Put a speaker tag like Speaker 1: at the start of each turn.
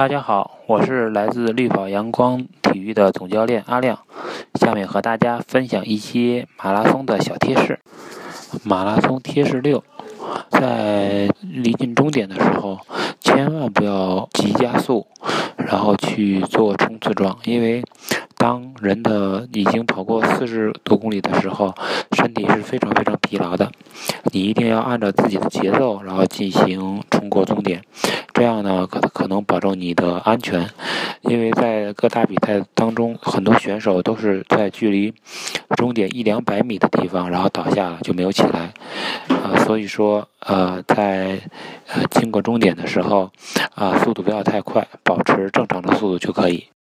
Speaker 1: 大家好，我是来自绿跑阳光体育的总教练阿亮，下面和大家分享一些马拉松的小贴士。马拉松贴士六，在离近终点的时候，千万不要急加速，然后去做冲刺状，因为当人的已经跑过四十多公里的时候，身体是非常非常疲劳的。你一定要按照自己的节奏，然后进行冲过终点。这样呢，可可能保证你的安全，因为在各大比赛当中，很多选手都是在距离终点一两百米的地方，然后倒下就没有起来，啊，所以说，呃，在呃经过终点的时候，啊，速度不要太快，保持正常的速度就可以。